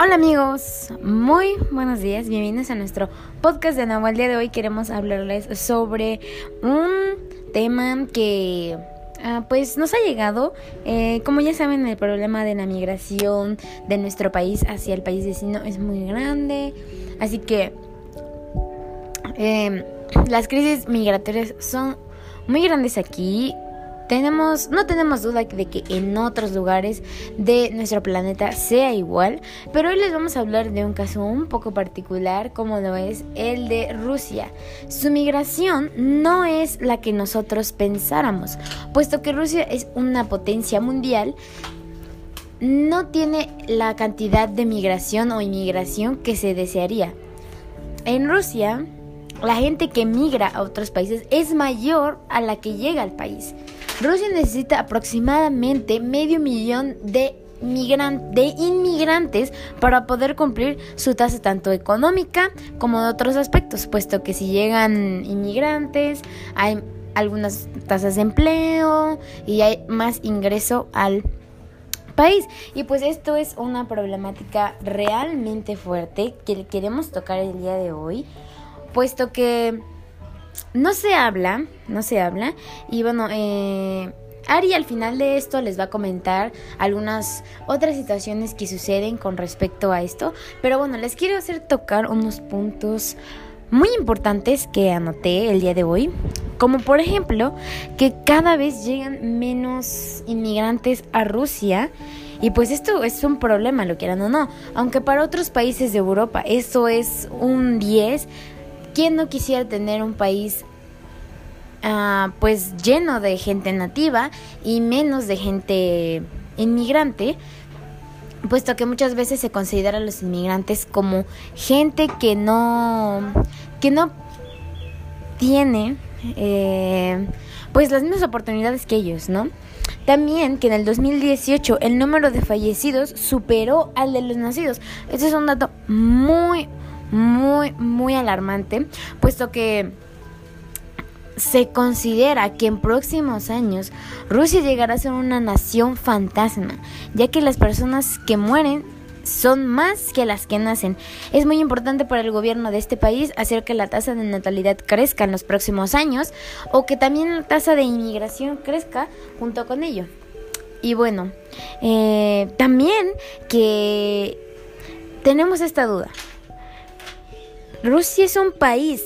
Hola amigos, muy buenos días, bienvenidos a nuestro podcast de nuevo. El día de hoy queremos hablarles sobre un tema que ah, pues nos ha llegado. Eh, como ya saben, el problema de la migración de nuestro país hacia el país vecino es muy grande. Así que eh, las crisis migratorias son muy grandes aquí tenemos, no tenemos duda de que en otros lugares de nuestro planeta sea igual, pero hoy les vamos a hablar de un caso un poco particular como lo es el de Rusia. Su migración no es la que nosotros pensáramos, puesto que Rusia es una potencia mundial, no tiene la cantidad de migración o inmigración que se desearía. En Rusia, la gente que migra a otros países es mayor a la que llega al país. Rusia necesita aproximadamente medio millón de, inmigrantes para poder cumplir su tasa tanto económica como de otros aspectos, puesto que si llegan inmigrantes hay algunas tasas de empleo y hay más ingreso al país. Y pues esto es una problemática realmente fuerte que queremos tocar el día de hoy, puesto que no se habla, no se habla. Y bueno, eh, Ari al final de esto les va a comentar algunas otras situaciones que suceden con respecto a esto. Pero bueno, les quiero hacer tocar unos puntos muy importantes que anoté el día de hoy. Como por ejemplo que cada vez llegan menos inmigrantes a Rusia. Y pues esto es un problema, lo quieran o no. Aunque para otros países de Europa esto es un 10, ¿Quién no quisiera tener un país ah, pues lleno de gente nativa y menos de gente inmigrante? Puesto que muchas veces se considera a los inmigrantes como gente que no, que no tiene eh, pues las mismas oportunidades que ellos, ¿no? También que en el 2018 el número de fallecidos superó al de los nacidos. Ese es un dato muy, muy, muy alarmante, puesto que se considera que en próximos años Rusia llegará a ser una nación fantasma, ya que las personas que mueren son más que las que nacen. Es muy importante para el gobierno de este país hacer que la tasa de natalidad crezca en los próximos años o que también la tasa de inmigración crezca junto con ello. Y bueno, eh, también que tenemos esta duda. ¿Rusia es un país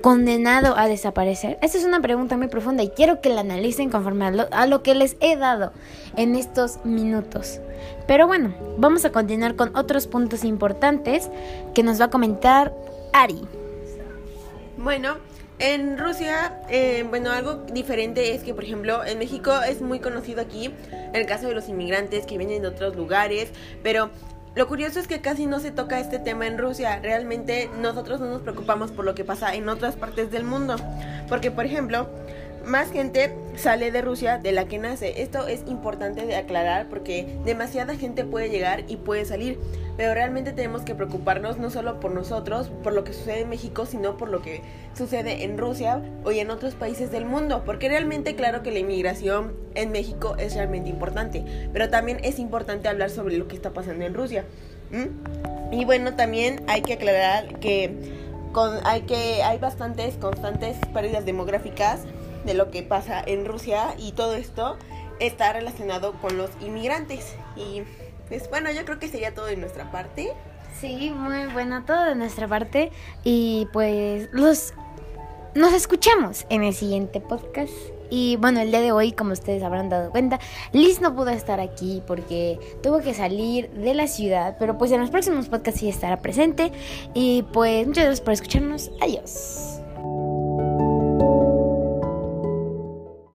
condenado a desaparecer? Esta es una pregunta muy profunda y quiero que la analicen conforme a lo, que les he dado en estos minutos. Pero bueno, vamos a continuar con otros puntos importantes que nos va a comentar Ari. Bueno, en Rusia, eh, bueno, algo diferente es que, por ejemplo, en México es muy conocido aquí el caso de los inmigrantes que vienen de otros lugares, pero lo curioso es que casi no se toca este tema en Rusia. Realmente nosotros no nos preocupamos por lo que pasa en otras partes del mundo. Porque, por ejemplo, más gente sale de Rusia de la que nace. Esto es importante de aclarar porque demasiada gente puede llegar y puede salir. Pero realmente tenemos que preocuparnos no solo por nosotros, por lo que sucede en México, sino por lo que sucede en Rusia o en otros países del mundo. Porque realmente claro que la inmigración en México es realmente importante. Pero también es importante hablar sobre lo que está pasando en Rusia. Y bueno, también hay que aclarar que, con, hay, que hay bastantes constantes pérdidas demográficas de lo que pasa en Rusia y todo esto está relacionado con los inmigrantes. Y pues bueno, yo creo que sería todo de nuestra parte. Sí, muy bueno todo de nuestra parte y pues los nos escuchamos en el siguiente podcast. Y bueno, el día de hoy, como ustedes habrán dado cuenta, Liz no pudo estar aquí porque tuvo que salir de la ciudad, pero pues en los próximos podcasts sí estará presente. Y pues muchas gracias por escucharnos. Adiós.